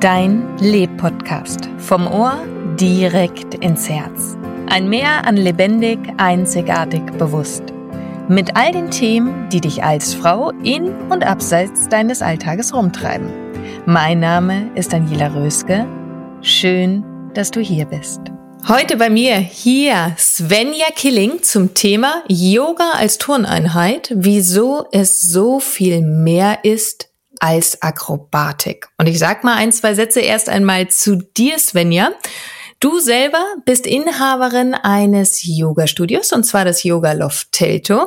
Dein Leb-Podcast. Vom Ohr direkt ins Herz. Ein Meer an lebendig, einzigartig, bewusst. Mit all den Themen, die dich als Frau in und abseits deines Alltages rumtreiben. Mein Name ist Daniela Röske. Schön, dass du hier bist. Heute bei mir hier Svenja Killing zum Thema Yoga als Turneinheit, wieso es so viel mehr ist als Akrobatik. Und ich sag mal ein, zwei Sätze erst einmal zu dir, Svenja. Du selber bist Inhaberin eines Yoga-Studios und zwar das Yoga Loft Telto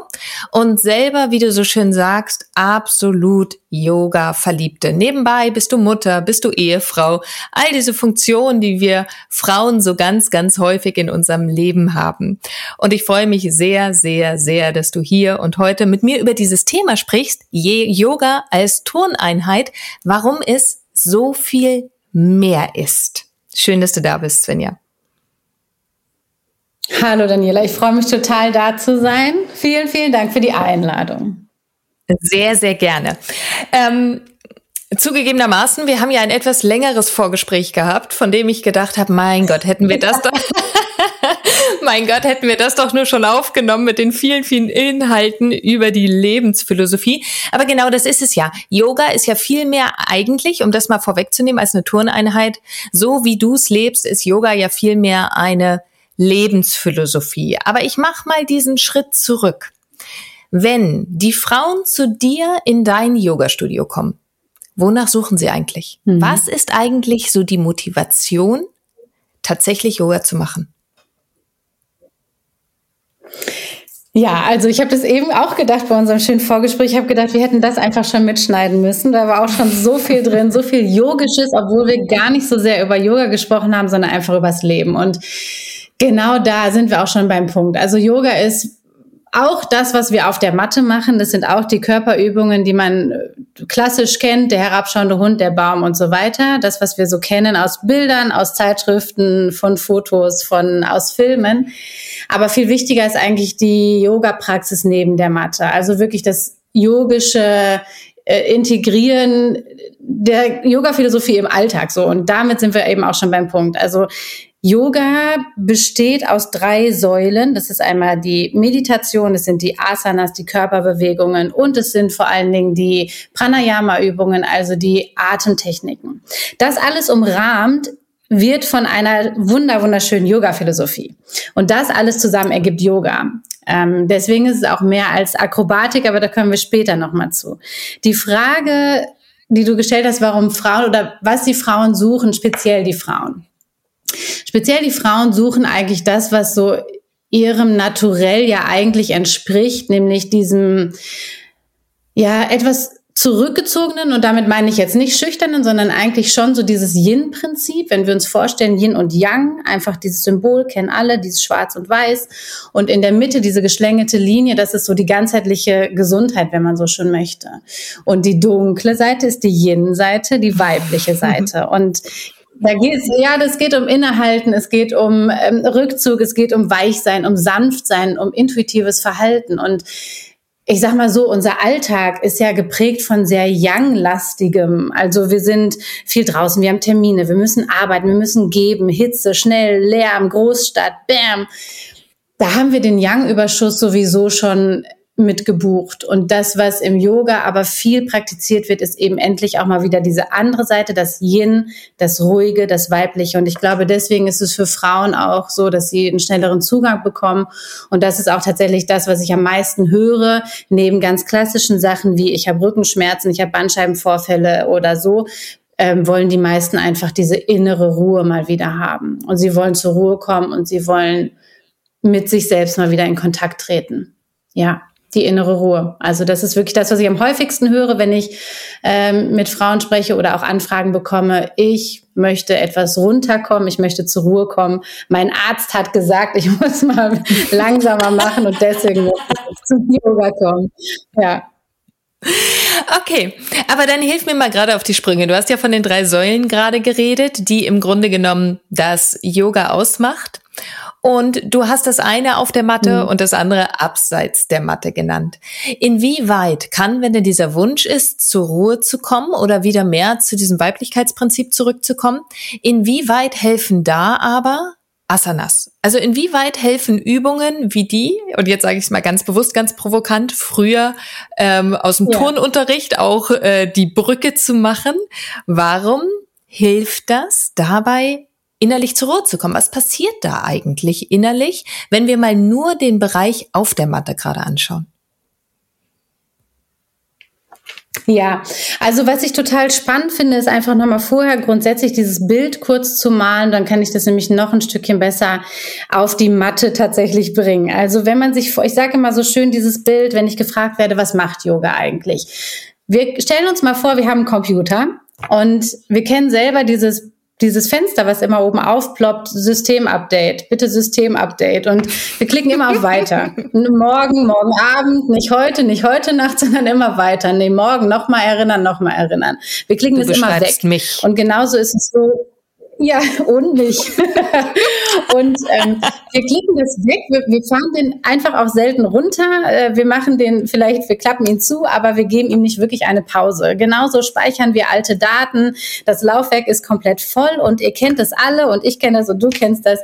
und selber, wie du so schön sagst, absolut Yoga-Verliebte. Nebenbei bist du Mutter, bist du Ehefrau, all diese Funktionen, die wir Frauen so ganz, ganz häufig in unserem Leben haben. Und ich freue mich sehr, sehr, sehr, dass du hier und heute mit mir über dieses Thema sprichst, Yoga als Turneinheit, warum es so viel mehr ist. Schön, dass du da bist, Svenja. Hallo Daniela, ich freue mich total da zu sein. Vielen, vielen Dank für die Einladung. Sehr, sehr gerne. Ähm, zugegebenermaßen, wir haben ja ein etwas längeres Vorgespräch gehabt, von dem ich gedacht habe, mein Gott, hätten wir das doch. mein Gott, hätten wir das doch nur schon aufgenommen mit den vielen, vielen Inhalten über die Lebensphilosophie. Aber genau das ist es ja. Yoga ist ja viel mehr eigentlich, um das mal vorwegzunehmen, als eine Turneinheit. So wie du es lebst, ist Yoga ja viel mehr eine Lebensphilosophie. Aber ich mache mal diesen Schritt zurück. Wenn die Frauen zu dir in dein Yoga-Studio kommen, wonach suchen sie eigentlich? Mhm. Was ist eigentlich so die Motivation, tatsächlich Yoga zu machen? Ja, also ich habe das eben auch gedacht bei unserem schönen Vorgespräch. Ich habe gedacht, wir hätten das einfach schon mitschneiden müssen. Da war auch schon so viel drin, so viel Yogisches, obwohl wir gar nicht so sehr über Yoga gesprochen haben, sondern einfach übers Leben. Und genau da sind wir auch schon beim Punkt. Also Yoga ist auch das, was wir auf der Matte machen, das sind auch die Körperübungen, die man äh, klassisch kennt, der herabschauende Hund, der Baum und so weiter. Das, was wir so kennen aus Bildern, aus Zeitschriften, von Fotos, von, aus Filmen. Aber viel wichtiger ist eigentlich die Yoga-Praxis neben der Matte. Also wirklich das yogische äh, Integrieren der Yoga-Philosophie im Alltag so. Und damit sind wir eben auch schon beim Punkt. Also Yoga besteht aus drei Säulen. Das ist einmal die Meditation, das sind die Asanas, die Körperbewegungen und es sind vor allen Dingen die Pranayama-Übungen, also die Atemtechniken. Das alles umrahmt wird von einer wunder wunderschönen Yoga-Philosophie. Und das alles zusammen ergibt Yoga. Ähm, deswegen ist es auch mehr als Akrobatik, aber da kommen wir später nochmal zu. Die Frage, die du gestellt hast, warum Frauen oder was die Frauen suchen, speziell die Frauen. Speziell die Frauen suchen eigentlich das, was so ihrem Naturell ja eigentlich entspricht, nämlich diesem, ja, etwas zurückgezogenen und damit meine ich jetzt nicht schüchternen, sondern eigentlich schon so dieses Yin-Prinzip, wenn wir uns vorstellen, Yin und Yang, einfach dieses Symbol kennen alle, dieses Schwarz und Weiß. Und in der Mitte diese geschlängelte Linie, das ist so die ganzheitliche Gesundheit, wenn man so schon möchte. Und die dunkle Seite ist die Yin-Seite, die weibliche Seite. Und da geht's, ja, das geht um Innehalten, es geht um ähm, Rückzug, es geht um Weichsein, um Sanftsein, um intuitives Verhalten. Und ich sag mal so, unser Alltag ist ja geprägt von sehr young-lastigem. Also wir sind viel draußen, wir haben Termine, wir müssen arbeiten, wir müssen geben, Hitze, schnell, Lärm, Großstadt, bam. Da haben wir den Young-Überschuss sowieso schon mitgebucht. Und das, was im Yoga aber viel praktiziert wird, ist eben endlich auch mal wieder diese andere Seite, das Yin, das Ruhige, das Weibliche. Und ich glaube, deswegen ist es für Frauen auch so, dass sie einen schnelleren Zugang bekommen. Und das ist auch tatsächlich das, was ich am meisten höre, neben ganz klassischen Sachen wie ich habe Rückenschmerzen, ich habe Bandscheibenvorfälle oder so, ähm, wollen die meisten einfach diese innere Ruhe mal wieder haben. Und sie wollen zur Ruhe kommen und sie wollen mit sich selbst mal wieder in Kontakt treten. Ja die innere Ruhe. Also das ist wirklich das, was ich am häufigsten höre, wenn ich ähm, mit Frauen spreche oder auch Anfragen bekomme. Ich möchte etwas runterkommen, ich möchte zur Ruhe kommen. Mein Arzt hat gesagt, ich muss mal langsamer machen und deswegen muss ich zum Yoga kommen. Ja. Okay, aber dann hilf mir mal gerade auf die Sprünge. Du hast ja von den drei Säulen gerade geredet, die im Grunde genommen das Yoga ausmacht. Und du hast das eine auf der Matte mhm. und das andere abseits der Matte genannt. Inwieweit kann, wenn denn dieser Wunsch ist, zur Ruhe zu kommen oder wieder mehr zu diesem Weiblichkeitsprinzip zurückzukommen, inwieweit helfen da aber Asanas? Also inwieweit helfen Übungen wie die, und jetzt sage ich es mal ganz bewusst, ganz provokant, früher ähm, aus dem ja. Turnunterricht auch äh, die Brücke zu machen? Warum hilft das dabei, innerlich zur Ruhe zu kommen. Was passiert da eigentlich innerlich, wenn wir mal nur den Bereich auf der Matte gerade anschauen? Ja, also was ich total spannend finde, ist einfach nochmal vorher grundsätzlich dieses Bild kurz zu malen, dann kann ich das nämlich noch ein Stückchen besser auf die Matte tatsächlich bringen. Also wenn man sich vor, ich sage immer so schön dieses Bild, wenn ich gefragt werde, was macht Yoga eigentlich? Wir stellen uns mal vor, wir haben einen Computer und wir kennen selber dieses dieses Fenster, was immer oben aufploppt, Systemupdate, bitte Systemupdate. Und wir klicken immer auf weiter. morgen, morgen Abend, nicht heute, nicht heute Nacht, sondern immer weiter. Nee, morgen nochmal erinnern, nochmal erinnern. Wir klicken du es immer weg. Mich. Und genauso ist es so, ja, und mich. und ähm, wir klicken das weg. Wir, wir, fahren den einfach auch selten runter. Äh, wir machen den vielleicht, wir klappen ihn zu, aber wir geben ihm nicht wirklich eine Pause. Genauso speichern wir alte Daten. Das Laufwerk ist komplett voll und ihr kennt das alle und ich kenne das und du kennst das.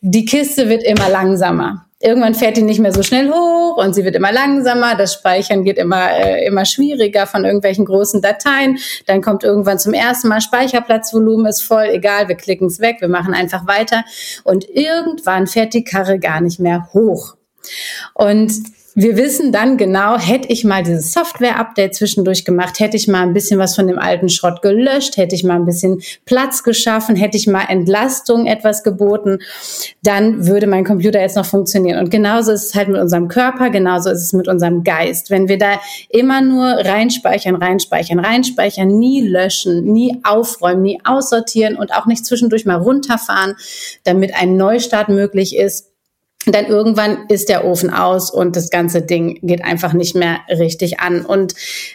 Die Kiste wird immer langsamer irgendwann fährt die nicht mehr so schnell hoch und sie wird immer langsamer. Das Speichern geht immer, äh, immer schwieriger von irgendwelchen großen Dateien. Dann kommt irgendwann zum ersten Mal Speicherplatzvolumen ist voll. Egal, wir klicken es weg, wir machen einfach weiter. Und irgendwann fährt die Karre gar nicht mehr hoch. Und wir wissen dann genau, hätte ich mal dieses Software-Update zwischendurch gemacht, hätte ich mal ein bisschen was von dem alten Schrott gelöscht, hätte ich mal ein bisschen Platz geschaffen, hätte ich mal Entlastung etwas geboten, dann würde mein Computer jetzt noch funktionieren. Und genauso ist es halt mit unserem Körper, genauso ist es mit unserem Geist. Wenn wir da immer nur reinspeichern, reinspeichern, reinspeichern, nie löschen, nie aufräumen, nie aussortieren und auch nicht zwischendurch mal runterfahren, damit ein Neustart möglich ist, dann irgendwann ist der Ofen aus und das ganze Ding geht einfach nicht mehr richtig an. Und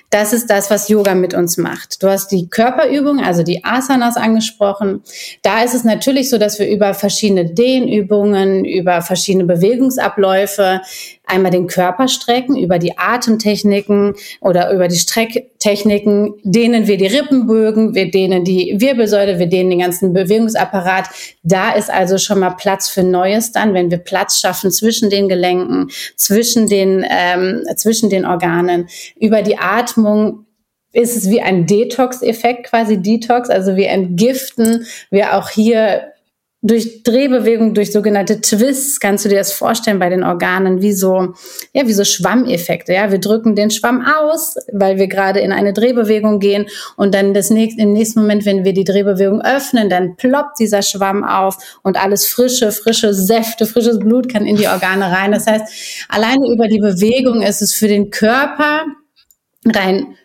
das ist das, was Yoga mit uns macht. Du hast die Körperübung, also die Asanas angesprochen. Da ist es natürlich so, dass wir über verschiedene Dehnübungen, über verschiedene Bewegungsabläufe einmal den Körper strecken, über die Atemtechniken oder über die Strecktechniken dehnen wir die Rippenbögen, wir dehnen die Wirbelsäule, wir dehnen den ganzen Bewegungsapparat. Da ist also schon mal Platz für Neues dann, wenn wir Platz schaffen zwischen den Gelenken, zwischen den, ähm, zwischen den Organen. Über die Atmung ist es wie ein Detox-Effekt, quasi Detox. Also wir entgiften, wir auch hier durch Drehbewegung, durch sogenannte Twists, kannst du dir das vorstellen bei den Organen, wie so, ja, wie so Schwammeffekte, ja. Wir drücken den Schwamm aus, weil wir gerade in eine Drehbewegung gehen und dann das nächste, im nächsten Moment, wenn wir die Drehbewegung öffnen, dann ploppt dieser Schwamm auf und alles frische, frische Säfte, frisches Blut kann in die Organe rein. Das heißt, alleine über die Bewegung ist es für den Körper rein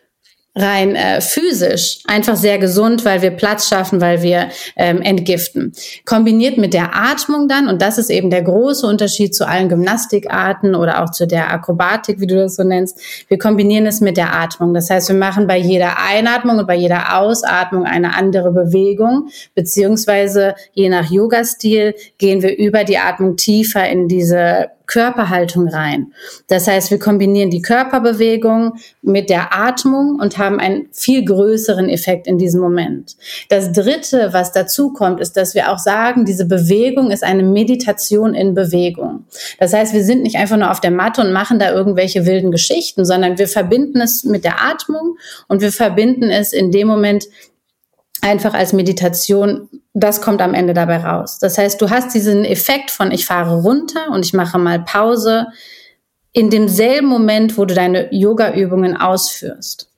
rein äh, physisch einfach sehr gesund, weil wir Platz schaffen, weil wir ähm, entgiften. Kombiniert mit der Atmung dann, und das ist eben der große Unterschied zu allen Gymnastikarten oder auch zu der Akrobatik, wie du das so nennst, wir kombinieren es mit der Atmung. Das heißt, wir machen bei jeder Einatmung und bei jeder Ausatmung eine andere Bewegung, beziehungsweise je nach Yoga-Stil gehen wir über die Atmung tiefer in diese Körperhaltung rein. Das heißt, wir kombinieren die Körperbewegung mit der Atmung und haben einen viel größeren Effekt in diesem Moment. Das dritte, was dazu kommt, ist, dass wir auch sagen, diese Bewegung ist eine Meditation in Bewegung. Das heißt, wir sind nicht einfach nur auf der Matte und machen da irgendwelche wilden Geschichten, sondern wir verbinden es mit der Atmung und wir verbinden es in dem Moment einfach als Meditation, das kommt am Ende dabei raus. Das heißt, du hast diesen Effekt von ich fahre runter und ich mache mal Pause in demselben Moment, wo du deine Yoga-Übungen ausführst.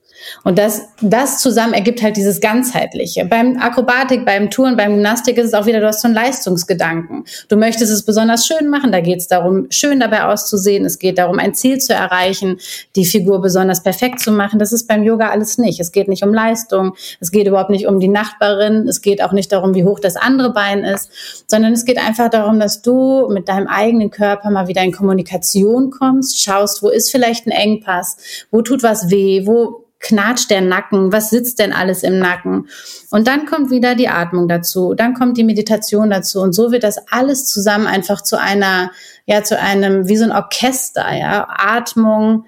Und das, das zusammen ergibt halt dieses Ganzheitliche. Beim Akrobatik, beim Touren, beim Gymnastik ist es auch wieder, du hast so einen Leistungsgedanken. Du möchtest es besonders schön machen, da geht es darum, schön dabei auszusehen. Es geht darum, ein Ziel zu erreichen, die Figur besonders perfekt zu machen. Das ist beim Yoga alles nicht. Es geht nicht um Leistung, es geht überhaupt nicht um die Nachbarin, es geht auch nicht darum, wie hoch das andere Bein ist, sondern es geht einfach darum, dass du mit deinem eigenen Körper mal wieder in Kommunikation kommst, schaust, wo ist vielleicht ein Engpass, wo tut was weh, wo knatscht der Nacken, was sitzt denn alles im Nacken? Und dann kommt wieder die Atmung dazu, dann kommt die Meditation dazu und so wird das alles zusammen einfach zu einer, ja, zu einem, wie so ein Orchester, ja, Atmung,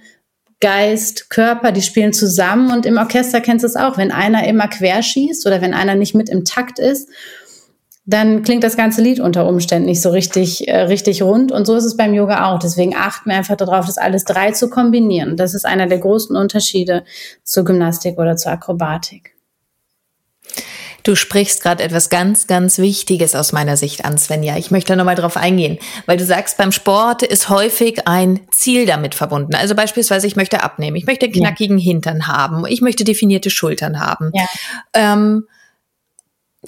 Geist, Körper, die spielen zusammen und im Orchester kennst du es auch, wenn einer immer querschießt oder wenn einer nicht mit im Takt ist, dann klingt das ganze Lied unter Umständen nicht so richtig, äh, richtig rund. Und so ist es beim Yoga auch. Deswegen achten wir einfach darauf, das alles drei zu kombinieren. Das ist einer der großen Unterschiede zur Gymnastik oder zur Akrobatik. Du sprichst gerade etwas ganz, ganz Wichtiges aus meiner Sicht an, Svenja. Ich möchte da nochmal drauf eingehen, weil du sagst, beim Sport ist häufig ein Ziel damit verbunden. Also beispielsweise, ich möchte abnehmen, ich möchte knackigen ja. Hintern haben, ich möchte definierte Schultern haben. Ja. Ähm,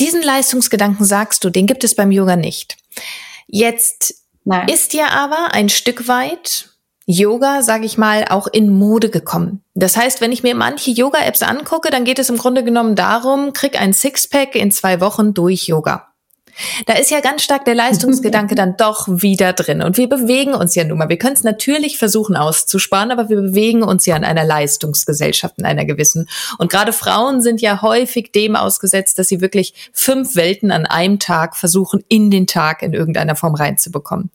diesen Leistungsgedanken sagst du, den gibt es beim Yoga nicht. Jetzt Nein. ist ja aber ein Stück weit Yoga, sage ich mal, auch in Mode gekommen. Das heißt, wenn ich mir manche Yoga-Apps angucke, dann geht es im Grunde genommen darum, krieg ein Sixpack in zwei Wochen durch Yoga. Da ist ja ganz stark der Leistungsgedanke dann doch wieder drin. Und wir bewegen uns ja nun mal. Wir können es natürlich versuchen auszusparen, aber wir bewegen uns ja in einer Leistungsgesellschaft, in einer gewissen. Und gerade Frauen sind ja häufig dem ausgesetzt, dass sie wirklich fünf Welten an einem Tag versuchen, in den Tag in irgendeiner Form reinzubekommen.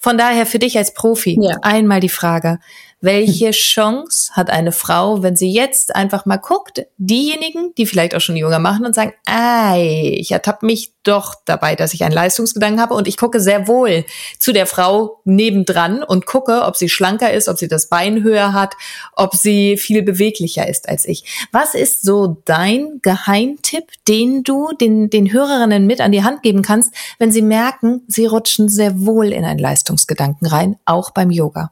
Von daher für dich als Profi ja. einmal die Frage, welche Chance hat eine Frau, wenn sie jetzt einfach mal guckt, diejenigen, die vielleicht auch schon Yoga machen und sagen, ei, ich ertappe mich doch dabei, dass ich einen Leistungsgedanken habe und ich gucke sehr wohl zu der Frau nebendran und gucke, ob sie schlanker ist, ob sie das Bein höher hat, ob sie viel beweglicher ist als ich. Was ist so dein Geheimtipp, den du den, den Hörerinnen mit an die Hand geben kannst, wenn sie merken, sie rutschen sehr wohl in einen Leistungsgedanken rein, auch beim Yoga?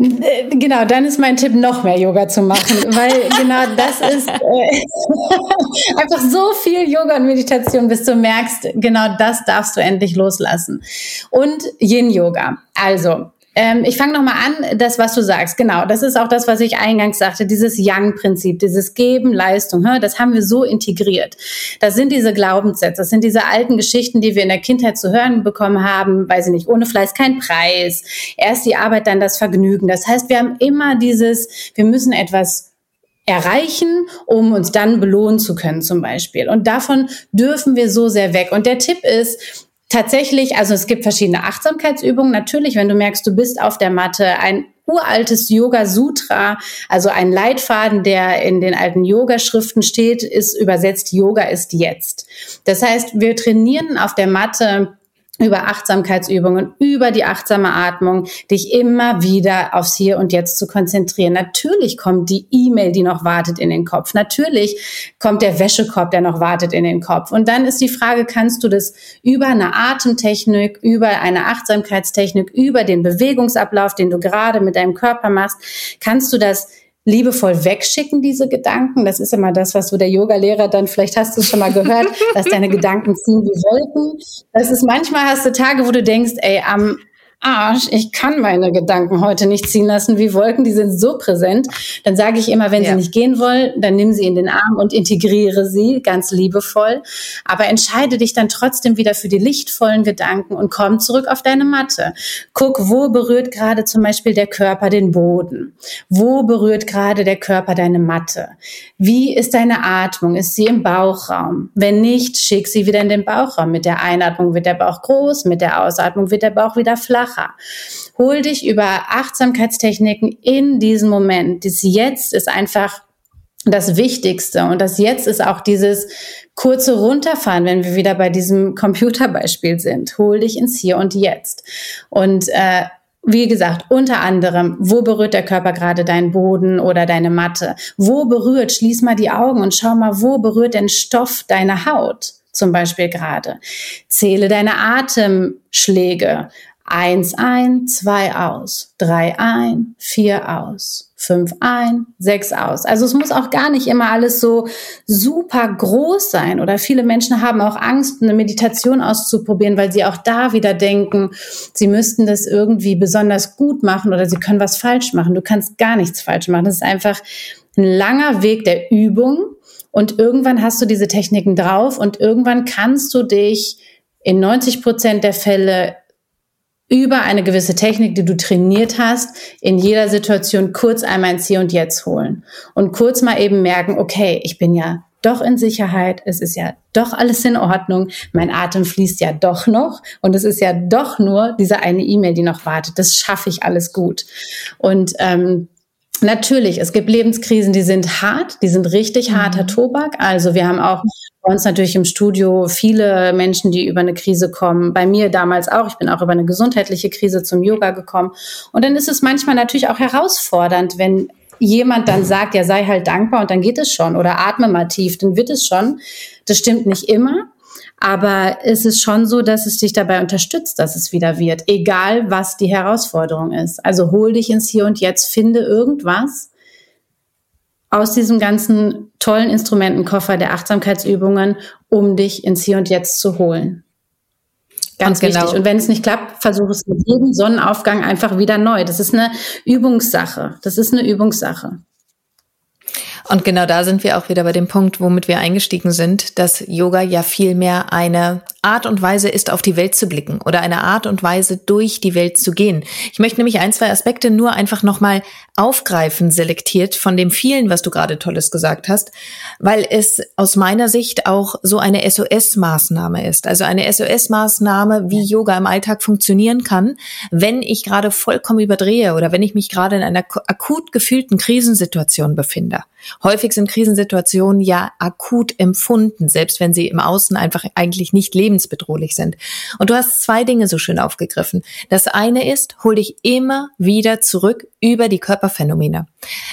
Äh, genau, dann ist mein Tipp, noch mehr Yoga zu machen, weil genau das ist äh, einfach so viel Yoga und Meditation, bis du merkst, genau das darfst du endlich loslassen. Und Yin Yoga. Also, ähm, ich fange nochmal an, das, was du sagst. Genau, das ist auch das, was ich eingangs sagte, dieses Yang-Prinzip, dieses Geben, Leistung, das haben wir so integriert. Das sind diese Glaubenssätze, das sind diese alten Geschichten, die wir in der Kindheit zu hören bekommen haben, weiß ich nicht, ohne Fleiß kein Preis, erst die Arbeit, dann das Vergnügen. Das heißt, wir haben immer dieses, wir müssen etwas erreichen, um uns dann belohnen zu können zum Beispiel. Und davon dürfen wir so sehr weg. Und der Tipp ist, tatsächlich, also es gibt verschiedene Achtsamkeitsübungen. Natürlich, wenn du merkst, du bist auf der Matte, ein uraltes Yoga Sutra, also ein Leitfaden, der in den alten Yoga-Schriften steht, ist übersetzt Yoga ist jetzt. Das heißt, wir trainieren auf der Matte über Achtsamkeitsübungen, über die achtsame Atmung, dich immer wieder aufs Hier und Jetzt zu konzentrieren. Natürlich kommt die E-Mail, die noch wartet in den Kopf. Natürlich kommt der Wäschekorb, der noch wartet in den Kopf. Und dann ist die Frage, kannst du das über eine Atemtechnik, über eine Achtsamkeitstechnik, über den Bewegungsablauf, den du gerade mit deinem Körper machst, kannst du das liebevoll wegschicken, diese Gedanken. Das ist immer das, was so der Yoga-Lehrer dann, vielleicht hast du es schon mal gehört, dass deine Gedanken ziehen wie Wolken. Das ist manchmal hast du Tage, wo du denkst, ey, am Arsch, ich kann meine Gedanken heute nicht ziehen lassen wie Wolken, die sind so präsent. Dann sage ich immer, wenn ja. sie nicht gehen wollen, dann nimm sie in den Arm und integriere sie ganz liebevoll. Aber entscheide dich dann trotzdem wieder für die lichtvollen Gedanken und komm zurück auf deine Matte. Guck, wo berührt gerade zum Beispiel der Körper den Boden? Wo berührt gerade der Körper deine Matte? Wie ist deine Atmung? Ist sie im Bauchraum? Wenn nicht, schick sie wieder in den Bauchraum. Mit der Einatmung wird der Bauch groß, mit der Ausatmung wird der Bauch wieder flacher. Hol dich über Achtsamkeitstechniken in diesen Moment. Das Jetzt ist einfach das Wichtigste. Und das Jetzt ist auch dieses kurze Runterfahren, wenn wir wieder bei diesem Computerbeispiel sind. Hol dich ins Hier und Jetzt. Und äh, wie gesagt, unter anderem, wo berührt der Körper gerade deinen Boden oder deine Matte? Wo berührt, schließ mal die Augen und schau mal, wo berührt denn Stoff deine Haut zum Beispiel gerade? Zähle deine Atemschläge. Eins ein, zwei aus, drei ein, vier aus, fünf ein, sechs aus. Also es muss auch gar nicht immer alles so super groß sein. Oder viele Menschen haben auch Angst, eine Meditation auszuprobieren, weil sie auch da wieder denken, sie müssten das irgendwie besonders gut machen oder sie können was falsch machen. Du kannst gar nichts falsch machen. Das ist einfach ein langer Weg der Übung. Und irgendwann hast du diese Techniken drauf und irgendwann kannst du dich in 90 Prozent der Fälle über eine gewisse Technik, die du trainiert hast, in jeder Situation kurz einmal ins Hier und Jetzt holen und kurz mal eben merken, okay, ich bin ja doch in Sicherheit, es ist ja doch alles in Ordnung, mein Atem fließt ja doch noch und es ist ja doch nur diese eine E-Mail, die noch wartet. Das schaffe ich alles gut. Und ähm, Natürlich, es gibt Lebenskrisen, die sind hart, die sind richtig mhm. harter Tobak. Also wir haben auch bei uns natürlich im Studio viele Menschen, die über eine Krise kommen. Bei mir damals auch. Ich bin auch über eine gesundheitliche Krise zum Yoga gekommen. Und dann ist es manchmal natürlich auch herausfordernd, wenn jemand dann sagt, ja, sei halt dankbar und dann geht es schon oder atme mal tief, dann wird es schon. Das stimmt nicht immer. Aber es ist schon so, dass es dich dabei unterstützt, dass es wieder wird, egal was die Herausforderung ist. Also hol dich ins Hier und Jetzt, finde irgendwas aus diesem ganzen tollen Instrumentenkoffer der Achtsamkeitsübungen, um dich ins Hier und Jetzt zu holen. Ganz genau. wichtig. Und wenn es nicht klappt, versuche es mit jedem Sonnenaufgang einfach wieder neu. Das ist eine Übungssache. Das ist eine Übungssache. Und genau da sind wir auch wieder bei dem Punkt, womit wir eingestiegen sind, dass Yoga ja viel mehr eine Art und Weise ist, auf die Welt zu blicken oder eine Art und Weise, durch die Welt zu gehen. Ich möchte nämlich ein, zwei Aspekte nur einfach nochmal aufgreifen, selektiert von dem vielen, was du gerade Tolles gesagt hast, weil es aus meiner Sicht auch so eine SOS-Maßnahme ist. Also eine SOS-Maßnahme, wie Yoga im Alltag funktionieren kann, wenn ich gerade vollkommen überdrehe oder wenn ich mich gerade in einer akut gefühlten Krisensituation befinde. Häufig sind Krisensituationen ja akut empfunden, selbst wenn sie im Außen einfach eigentlich nicht lebensbedrohlich sind. Und du hast zwei Dinge so schön aufgegriffen. Das eine ist, hol dich immer wieder zurück über die Körperphänomene.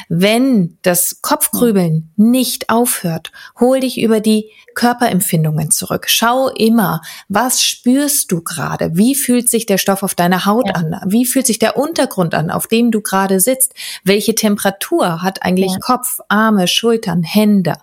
Wenn das Kopfgrübeln nicht aufhört, hol dich über die Körperempfindungen zurück. Schau immer, was spürst du gerade? Wie fühlt sich der Stoff auf deiner Haut ja. an? Wie fühlt sich der Untergrund an, auf dem du gerade sitzt? Welche Temperatur hat eigentlich ja. Kopf, Arme, Schultern, Hände?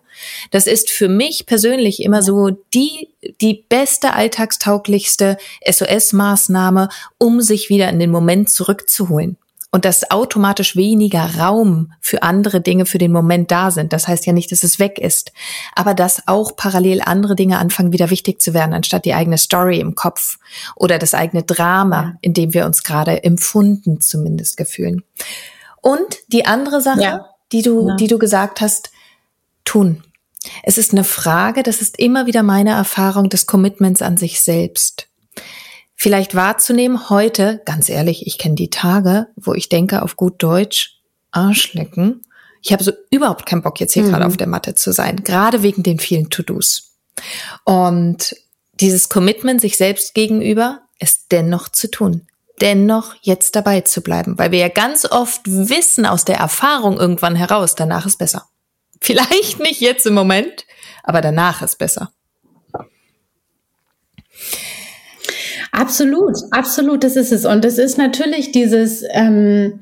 Das ist für mich persönlich immer so die, die beste alltagstauglichste SOS-Maßnahme, um sich wieder in den Moment zurückzuholen und dass automatisch weniger Raum für andere Dinge für den Moment da sind. Das heißt ja nicht, dass es weg ist, aber dass auch parallel andere Dinge anfangen wieder wichtig zu werden, anstatt die eigene Story im Kopf oder das eigene Drama, in dem wir uns gerade empfunden zumindest gefühlen. Und die andere Sache, ja. Die du, ja. die du gesagt hast, tun. Es ist eine Frage, das ist immer wieder meine Erfahrung des Commitments an sich selbst vielleicht wahrzunehmen, heute, ganz ehrlich, ich kenne die Tage, wo ich denke auf gut Deutsch, Arschlecken. Ich habe so überhaupt keinen Bock, jetzt hier mhm. gerade auf der Matte zu sein, gerade wegen den vielen To-Dos. Und dieses Commitment sich selbst gegenüber ist dennoch zu tun, dennoch jetzt dabei zu bleiben, weil wir ja ganz oft wissen aus der Erfahrung irgendwann heraus, danach ist besser. Vielleicht nicht jetzt im Moment, aber danach ist besser. Absolut, absolut, das ist es. Und es ist natürlich dieses, ähm,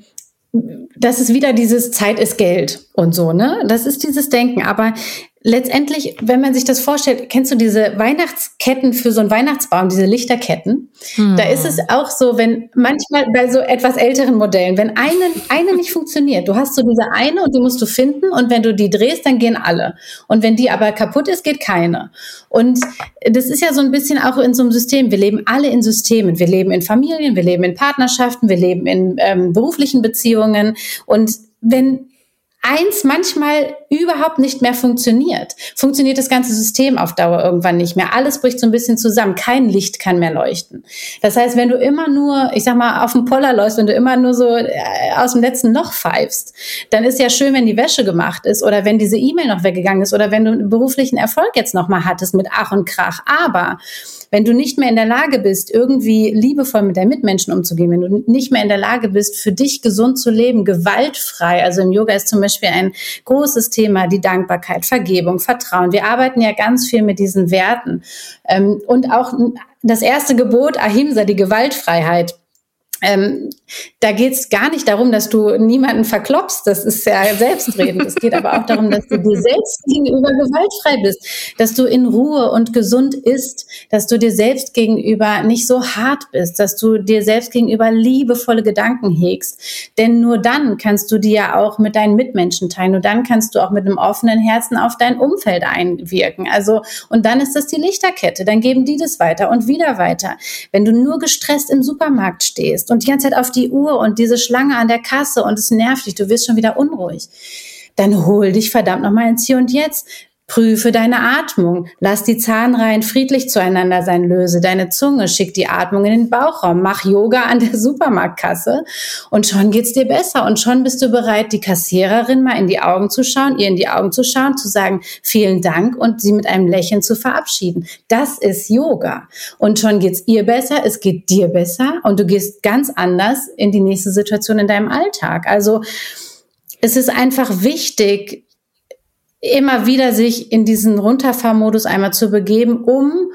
das ist wieder dieses Zeit ist Geld und so, ne? Das ist dieses Denken. Aber letztendlich, wenn man sich das vorstellt, kennst du diese Weihnachtsketten für so einen Weihnachtsbaum, diese Lichterketten? Hm. Da ist es auch so, wenn manchmal bei so etwas älteren Modellen, wenn eine, eine nicht funktioniert, du hast so diese eine und die musst du finden und wenn du die drehst, dann gehen alle. Und wenn die aber kaputt ist, geht keine. Und das ist ja so ein bisschen auch in so einem System. Wir leben alle in Systemen. Wir leben in Familien, wir leben in Partnerschaften, wir leben in ähm, beruflichen Beziehungen und wenn eins manchmal überhaupt nicht mehr funktioniert, funktioniert das ganze System auf Dauer irgendwann nicht mehr. Alles bricht so ein bisschen zusammen. Kein Licht kann mehr leuchten. Das heißt, wenn du immer nur, ich sag mal, auf dem Poller läufst, wenn du immer nur so äh, aus dem letzten Loch pfeifst, dann ist ja schön, wenn die Wäsche gemacht ist oder wenn diese E-Mail noch weggegangen ist oder wenn du beruflichen Erfolg jetzt noch mal hattest mit Ach und Krach. Aber wenn du nicht mehr in der Lage bist, irgendwie liebevoll mit deinen Mitmenschen umzugehen, wenn du nicht mehr in der Lage bist, für dich gesund zu leben, gewaltfrei, also im Yoga ist zum Beispiel ein großes Thema die Dankbarkeit, Vergebung, Vertrauen. Wir arbeiten ja ganz viel mit diesen Werten. Ähm, und auch das erste Gebot, Ahimsa, die Gewaltfreiheit, ähm, da geht es gar nicht darum, dass du niemanden verklopst, das ist ja selbstredend. es geht aber auch darum, dass du dir selbst gegenüber gewaltfrei bist, dass du in Ruhe und gesund isst, dass du dir selbst gegenüber nicht so hart bist, dass du dir selbst gegenüber liebevolle Gedanken hegst. Denn nur dann kannst du die ja auch mit deinen Mitmenschen teilen. Nur dann kannst du auch mit einem offenen Herzen auf dein Umfeld einwirken. Also, und dann ist das die Lichterkette. Dann geben die das weiter und wieder weiter. Wenn du nur gestresst im Supermarkt stehst und die ganze Zeit auf die Uhr und diese Schlange an der Kasse und es nervt dich, du wirst schon wieder unruhig. Dann hol dich verdammt nochmal ins Hier und Jetzt. Prüfe deine Atmung. Lass die Zahnreihen friedlich zueinander sein. Löse deine Zunge. Schick die Atmung in den Bauchraum. Mach Yoga an der Supermarktkasse. Und schon geht's dir besser. Und schon bist du bereit, die Kassiererin mal in die Augen zu schauen, ihr in die Augen zu schauen, zu sagen, vielen Dank und sie mit einem Lächeln zu verabschieden. Das ist Yoga. Und schon geht's ihr besser. Es geht dir besser. Und du gehst ganz anders in die nächste Situation in deinem Alltag. Also, es ist einfach wichtig, immer wieder sich in diesen Runterfahrmodus einmal zu begeben, um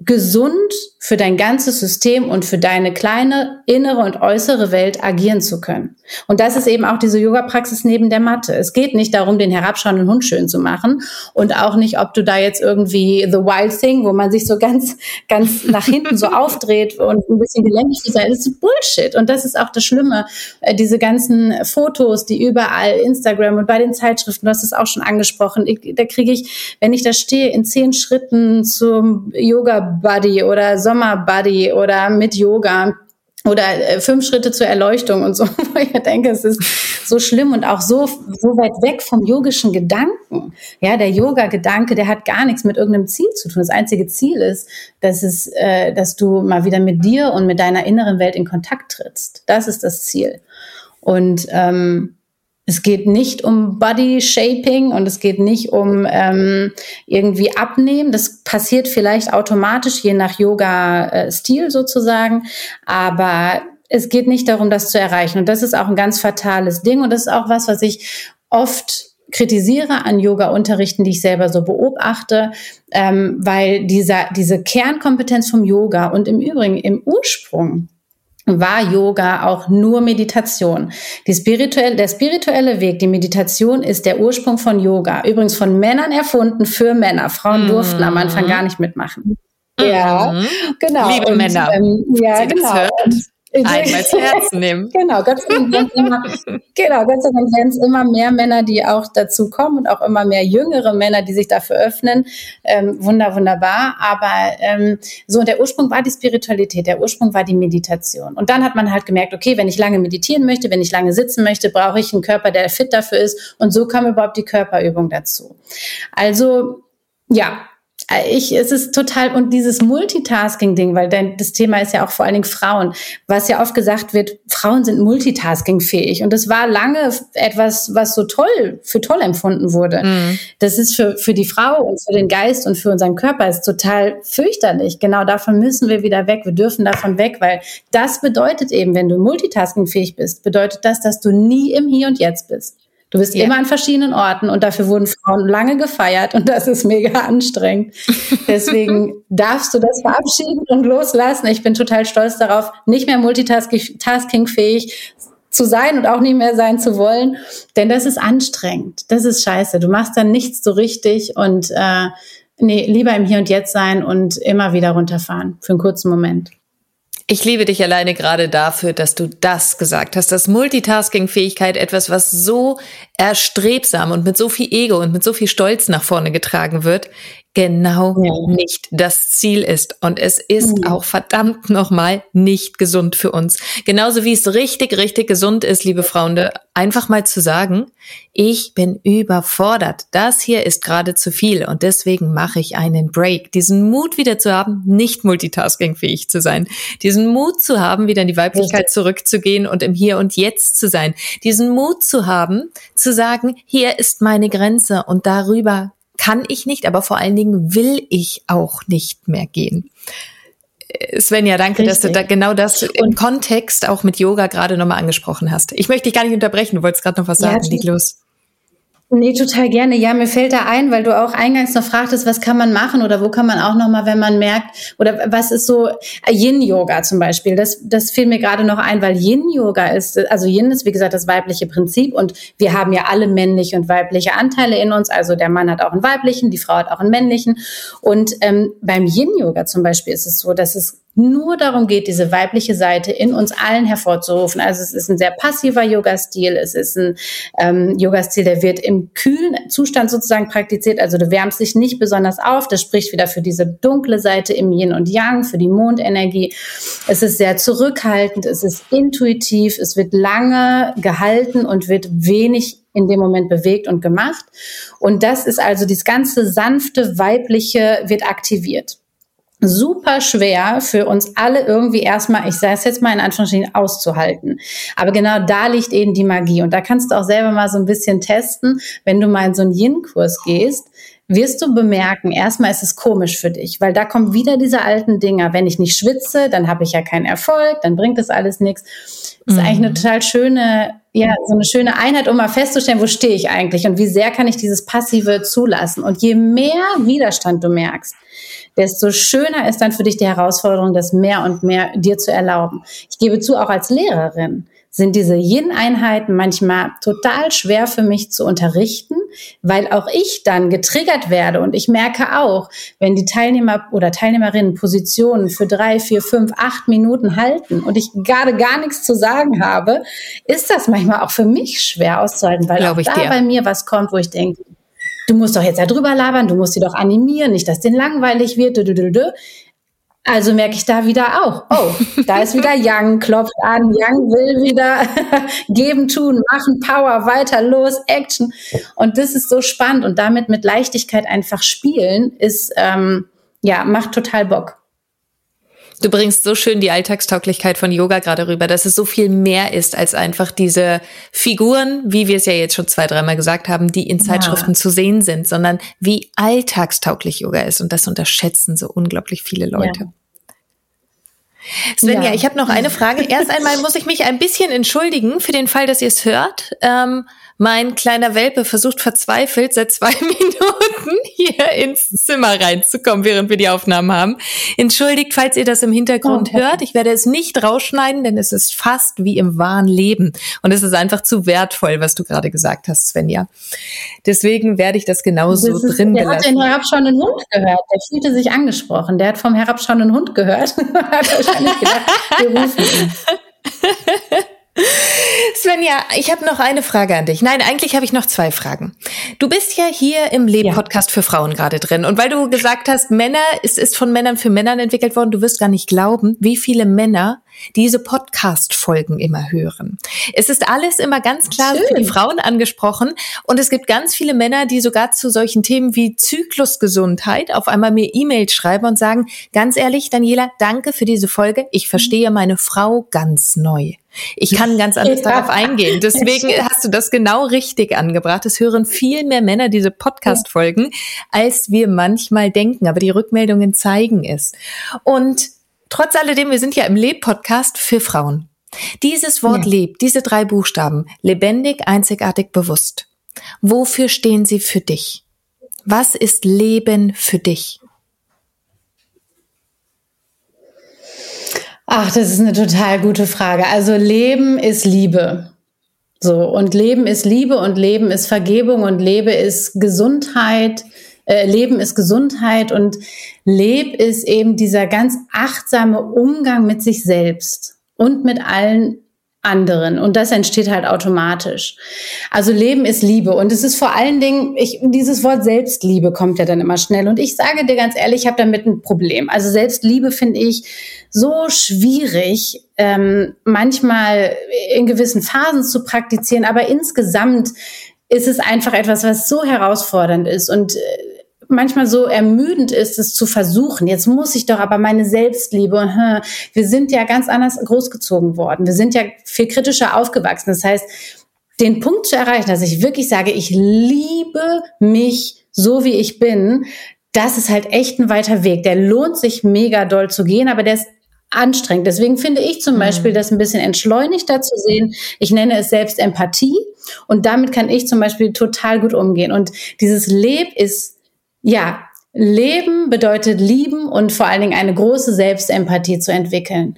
gesund für dein ganzes System und für deine kleine innere und äußere Welt agieren zu können. Und das ist eben auch diese Yoga-Praxis neben der Matte. Es geht nicht darum, den herabschauenden Hund schön zu machen und auch nicht, ob du da jetzt irgendwie The Wild Thing, wo man sich so ganz, ganz nach hinten so aufdreht und ein bisschen gelenkig zu sein. Das ist Bullshit. Und das ist auch das Schlimme. Äh, diese ganzen Fotos, die überall Instagram und bei den Zeitschriften, du hast es auch schon angesprochen, ich, da kriege ich, wenn ich da stehe, in zehn Schritten zum Yoga Buddy oder Sommer Buddy oder mit Yoga oder äh, fünf Schritte zur Erleuchtung und so. ich denke, es ist so schlimm und auch so, so weit weg vom yogischen Gedanken. Ja, der Yoga-Gedanke, der hat gar nichts mit irgendeinem Ziel zu tun. Das einzige Ziel ist, dass es, äh, dass du mal wieder mit dir und mit deiner inneren Welt in Kontakt trittst. Das ist das Ziel. Und ähm, es geht nicht um Body Shaping und es geht nicht um ähm, irgendwie abnehmen. Das passiert vielleicht automatisch je nach Yoga-Stil sozusagen. Aber es geht nicht darum, das zu erreichen. Und das ist auch ein ganz fatales Ding. Und das ist auch was, was ich oft kritisiere an Yoga-Unterrichten, die ich selber so beobachte, ähm, weil dieser, diese Kernkompetenz vom Yoga und im Übrigen im Ursprung war Yoga auch nur Meditation. Die spirituelle, der spirituelle Weg, die Meditation ist der Ursprung von Yoga. Übrigens von Männern erfunden für Männer. Frauen mhm. durften am Anfang gar nicht mitmachen. Mhm. Ja, genau. Liebe und, Männer. Ähm, ja, Sie genau. Einmal zu Herzen nehmen. genau, Gott sei Dank immer, genau, Gott sei Dank werden es immer mehr Männer, die auch dazu kommen und auch immer mehr jüngere Männer, die sich dafür öffnen. Ähm, wunder, wunderbar. Aber ähm, so, der Ursprung war die Spiritualität, der Ursprung war die Meditation. Und dann hat man halt gemerkt, okay, wenn ich lange meditieren möchte, wenn ich lange sitzen möchte, brauche ich einen Körper, der fit dafür ist. Und so kam überhaupt die Körperübung dazu. Also, ja, ich, es ist total, und dieses Multitasking-Ding, weil denn das Thema ist ja auch vor allen Dingen Frauen, was ja oft gesagt wird, Frauen sind multitasking-fähig. Und das war lange etwas, was so toll, für toll empfunden wurde. Mhm. Das ist für, für die Frau und für den Geist und für unseren Körper ist total fürchterlich. Genau davon müssen wir wieder weg. Wir dürfen davon weg, weil das bedeutet eben, wenn du multitasking-fähig bist, bedeutet das, dass du nie im Hier und Jetzt bist. Du bist ja. immer an verschiedenen Orten und dafür wurden Frauen lange gefeiert und das ist mega anstrengend. Deswegen darfst du das verabschieden und loslassen. Ich bin total stolz darauf, nicht mehr multitasking-fähig, zu sein und auch nicht mehr sein zu wollen. Denn das ist anstrengend. Das ist scheiße. Du machst dann nichts so richtig und äh, nee, lieber im Hier und Jetzt sein und immer wieder runterfahren für einen kurzen Moment. Ich liebe dich alleine gerade dafür, dass du das gesagt hast, dass Multitasking-Fähigkeit etwas, was so erstrebsam und mit so viel Ego und mit so viel Stolz nach vorne getragen wird, genau ja. nicht das Ziel ist. Und es ist mhm. auch verdammt nochmal nicht gesund für uns. Genauso wie es richtig, richtig gesund ist, liebe Freunde, einfach mal zu sagen, ich bin überfordert. Das hier ist gerade zu viel und deswegen mache ich einen Break. Diesen Mut wieder zu haben, nicht multitaskingfähig zu sein. Diesen Mut zu haben, wieder in die Weiblichkeit zurückzugehen und im Hier und Jetzt zu sein. Diesen Mut zu haben, zu sagen, hier ist meine Grenze und darüber kann ich nicht, aber vor allen Dingen will ich auch nicht mehr gehen. Äh, Svenja, danke, Richtig. dass du da genau das im Kontext auch mit Yoga gerade nochmal angesprochen hast. Ich möchte dich gar nicht unterbrechen, du wolltest gerade noch was sagen, ja, leg los. Nee, total gerne. Ja, mir fällt da ein, weil du auch eingangs noch fragtest, was kann man machen oder wo kann man auch noch mal, wenn man merkt, oder was ist so Yin-Yoga zum Beispiel. Das, das fiel mir gerade noch ein, weil Yin-Yoga ist, also Yin ist wie gesagt das weibliche Prinzip und wir haben ja alle männliche und weibliche Anteile in uns. Also der Mann hat auch einen weiblichen, die Frau hat auch einen männlichen. Und ähm, beim Yin-Yoga zum Beispiel ist es so, dass es nur darum geht, diese weibliche Seite in uns allen hervorzurufen. Also es ist ein sehr passiver Yoga-Stil, es ist ein ähm, Yoga-Stil, der wird im kühlen Zustand sozusagen praktiziert. Also du wärmst dich nicht besonders auf. Das spricht wieder für diese dunkle Seite im Yin und Yang, für die Mondenergie. Es ist sehr zurückhaltend, es ist intuitiv, es wird lange gehalten und wird wenig in dem Moment bewegt und gemacht. Und das ist also das ganze sanfte, weibliche wird aktiviert super schwer für uns alle irgendwie erstmal, ich sage es jetzt mal in Anführungsstrichen, auszuhalten. Aber genau da liegt eben die Magie. Und da kannst du auch selber mal so ein bisschen testen, wenn du mal in so einen Yin-Kurs gehst, wirst du bemerken, erstmal ist es komisch für dich, weil da kommen wieder diese alten Dinger. Wenn ich nicht schwitze, dann habe ich ja keinen Erfolg, dann bringt das alles nichts. Das ist mhm. eigentlich eine total schöne, ja, so eine schöne Einheit, um mal festzustellen, wo stehe ich eigentlich und wie sehr kann ich dieses Passive zulassen. Und je mehr Widerstand du merkst, desto schöner ist dann für dich die Herausforderung, das mehr und mehr dir zu erlauben. Ich gebe zu, auch als Lehrerin sind diese Yin-Einheiten manchmal total schwer für mich zu unterrichten, weil auch ich dann getriggert werde und ich merke auch, wenn die Teilnehmer oder Teilnehmerinnen Positionen für drei, vier, fünf, acht Minuten halten und ich gerade gar nichts zu sagen habe, ist das manchmal auch für mich schwer auszuhalten, weil Glaube auch da dir. bei mir was kommt, wo ich denke, du musst doch jetzt da drüber labern, du musst sie doch animieren, nicht, dass denen langweilig wird. Also merke ich da wieder auch, oh, da ist wieder Young, klopft an, Young will wieder geben, tun, machen, Power, weiter, los, Action. Und das ist so spannend und damit mit Leichtigkeit einfach spielen ist, ähm, ja, macht total Bock. Du bringst so schön die Alltagstauglichkeit von Yoga gerade rüber, dass es so viel mehr ist als einfach diese Figuren, wie wir es ja jetzt schon zwei, dreimal gesagt haben, die in Zeitschriften ja. zu sehen sind, sondern wie alltagstauglich Yoga ist. Und das unterschätzen so unglaublich viele Leute. Ja. Svenja, ja. ich habe noch eine Frage. Erst einmal muss ich mich ein bisschen entschuldigen für den Fall, dass ihr es hört. Ähm, mein kleiner Welpe versucht verzweifelt seit zwei Minuten hier ins Zimmer reinzukommen, während wir die Aufnahmen haben. Entschuldigt, falls ihr das im Hintergrund oh, hört. Ich werde es nicht rausschneiden, denn es ist fast wie im wahren Leben. Und es ist einfach zu wertvoll, was du gerade gesagt hast, Svenja. Deswegen werde ich das genauso das ist, drin der belassen. Der hat den herabschauenden Hund gehört. Der fühlte sich angesprochen. Der hat vom herabschauenden Hund gehört. hat wahrscheinlich gedacht, wir rufen ihn. Svenja, ich habe noch eine Frage an dich. Nein, eigentlich habe ich noch zwei Fragen. Du bist ja hier im Leben-Podcast ja. für Frauen gerade drin. Und weil du gesagt hast, Männer, es ist von Männern für Männern entwickelt worden, du wirst gar nicht glauben, wie viele Männer diese Podcast-Folgen immer hören. Es ist alles immer ganz klar Schön. für die Frauen angesprochen und es gibt ganz viele Männer, die sogar zu solchen Themen wie Zyklusgesundheit auf einmal mir E-Mails schreiben und sagen, ganz ehrlich, Daniela, danke für diese Folge. Ich verstehe meine Frau ganz neu. Ich kann ganz anders. Darauf eingehen. Deswegen hast du das genau richtig angebracht. Es hören viel mehr Männer diese Podcast-Folgen, als wir manchmal denken. Aber die Rückmeldungen zeigen es. Und trotz alledem, wir sind ja im Leb-Podcast für Frauen. Dieses Wort ja. lebt, diese drei Buchstaben, lebendig, einzigartig, bewusst. Wofür stehen sie für dich? Was ist Leben für dich? Ach, das ist eine total gute Frage. Also Leben ist Liebe. So, und Leben ist Liebe und Leben ist Vergebung und Lebe ist Gesundheit. Äh, Leben ist Gesundheit und Leb ist eben dieser ganz achtsame Umgang mit sich selbst und mit allen anderen. Und das entsteht halt automatisch. Also Leben ist Liebe. Und es ist vor allen Dingen, ich, dieses Wort Selbstliebe kommt ja dann immer schnell. Und ich sage dir ganz ehrlich, ich habe damit ein Problem. Also Selbstliebe finde ich so schwierig, ähm, manchmal in gewissen Phasen zu praktizieren. Aber insgesamt ist es einfach etwas, was so herausfordernd ist. Und äh, manchmal so ermüdend ist, es zu versuchen. Jetzt muss ich doch aber meine Selbstliebe hm, wir sind ja ganz anders großgezogen worden. Wir sind ja viel kritischer aufgewachsen. Das heißt, den Punkt zu erreichen, dass ich wirklich sage, ich liebe mich so wie ich bin, das ist halt echt ein weiter Weg. Der lohnt sich mega doll zu gehen, aber der ist anstrengend. Deswegen finde ich zum mhm. Beispiel das ein bisschen entschleunigter zu sehen. Ich nenne es selbst Empathie und damit kann ich zum Beispiel total gut umgehen. Und dieses Leb ist ja, Leben bedeutet lieben und vor allen Dingen eine große Selbstempathie zu entwickeln.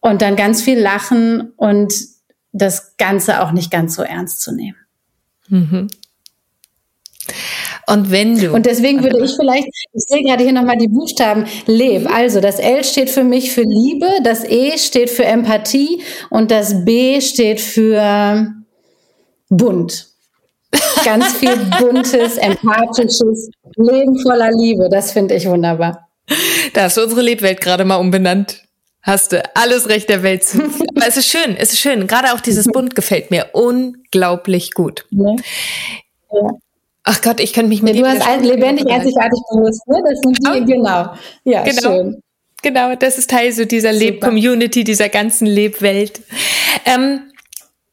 Und dann ganz viel lachen und das Ganze auch nicht ganz so ernst zu nehmen. Mhm. Und wenn du. Und deswegen würde ich vielleicht, ich sehe gerade hier nochmal die Buchstaben Leb. Also das L steht für mich für Liebe, das E steht für Empathie und das B steht für bunt. Ganz viel buntes, empathisches, Leben voller Liebe. Das finde ich wunderbar. Da hast du unsere Lebwelt gerade mal umbenannt. Hast du alles Recht der Welt zu. Aber es ist schön, es ist schön. Gerade auch dieses Bunt gefällt mir unglaublich gut. Ja. Ach Gott, ich könnte mich mit ja, Du hast ein, lebendig, einzigartig bewusst, ne? Das sind die, genau. Ja, genau. schön. Genau, das ist Teil so dieser Leb-Community, dieser ganzen Lebwelt. Ähm,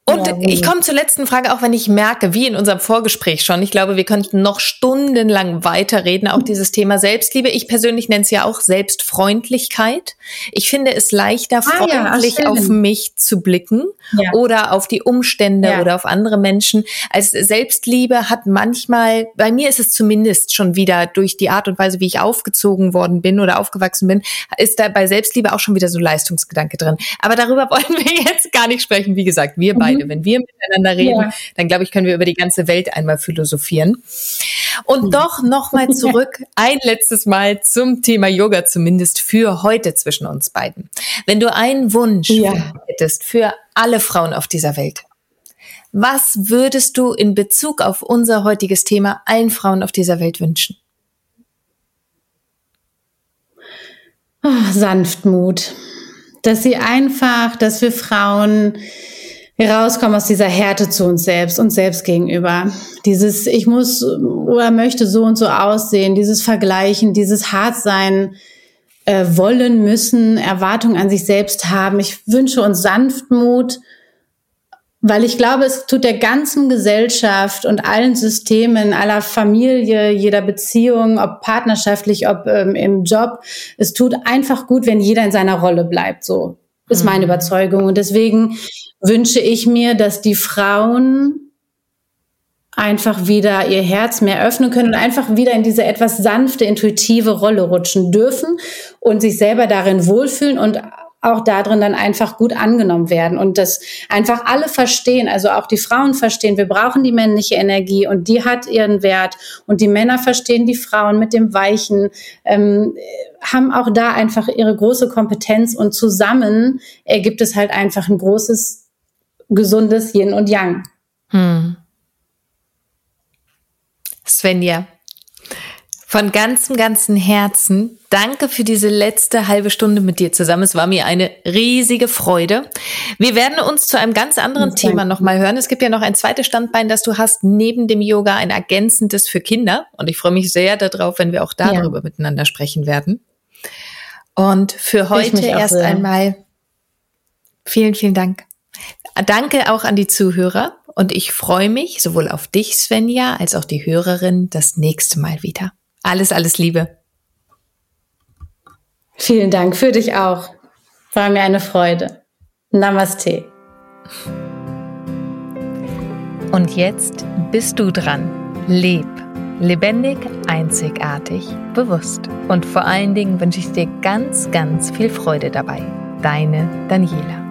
und ja, ich komme zur letzten Frage, auch wenn ich merke, wie in unserem Vorgespräch schon, ich glaube, wir könnten noch stundenlang weiterreden, auch dieses Thema Selbstliebe. Ich persönlich nenne es ja auch Selbstfreundlichkeit. Ich finde es leichter, freundlich ah, ja, auf mich zu blicken ja. oder auf die Umstände oder auf andere Menschen. Als Selbstliebe hat manchmal, bei mir ist es zumindest schon wieder durch die Art und Weise, wie ich aufgezogen worden bin oder aufgewachsen bin, ist da bei Selbstliebe auch schon wieder so Leistungsgedanke drin. Aber darüber wollen wir jetzt gar nicht sprechen. Wie gesagt, wir beide beide. Mhm. Wenn wir miteinander reden, ja. dann glaube ich, können wir über die ganze Welt einmal philosophieren. Und mhm. doch nochmal zurück, ein letztes Mal zum Thema Yoga, zumindest für heute zwischen uns beiden. Wenn du einen Wunsch ja. hättest für alle Frauen auf dieser Welt, was würdest du in Bezug auf unser heutiges Thema allen Frauen auf dieser Welt wünschen? Oh, Sanftmut. Dass sie einfach, dass wir Frauen rauskommen aus dieser Härte zu uns selbst, uns selbst gegenüber. Dieses, ich muss oder möchte so und so aussehen, dieses Vergleichen, dieses Hartsein äh, wollen müssen, Erwartungen an sich selbst haben. Ich wünsche uns Sanftmut, weil ich glaube, es tut der ganzen Gesellschaft und allen Systemen, aller Familie, jeder Beziehung, ob partnerschaftlich, ob ähm, im Job, es tut einfach gut, wenn jeder in seiner Rolle bleibt. So ist meine mhm. Überzeugung. Und deswegen wünsche ich mir, dass die Frauen einfach wieder ihr Herz mehr öffnen können und einfach wieder in diese etwas sanfte, intuitive Rolle rutschen dürfen und sich selber darin wohlfühlen und auch darin dann einfach gut angenommen werden und das einfach alle verstehen, also auch die Frauen verstehen, wir brauchen die männliche Energie und die hat ihren Wert und die Männer verstehen die Frauen mit dem Weichen, ähm, haben auch da einfach ihre große Kompetenz und zusammen ergibt es halt einfach ein großes gesundes Yin und Yang. Hm. Svenja, von ganzem, ganzem Herzen danke für diese letzte halbe Stunde mit dir zusammen. Es war mir eine riesige Freude. Wir werden uns zu einem ganz anderen okay. Thema nochmal hören. Es gibt ja noch ein zweites Standbein, das du hast, neben dem Yoga ein ergänzendes für Kinder. Und ich freue mich sehr darauf, wenn wir auch darüber ja. miteinander sprechen werden. Und für heute erst sehr. einmal vielen, vielen Dank. Danke auch an die Zuhörer und ich freue mich sowohl auf dich, Svenja, als auch die Hörerin das nächste Mal wieder. Alles, alles Liebe. Vielen Dank für dich auch. War mir eine Freude. Namaste. Und jetzt bist du dran. Leb. Lebendig, einzigartig, bewusst. Und vor allen Dingen wünsche ich dir ganz, ganz viel Freude dabei. deine Daniela.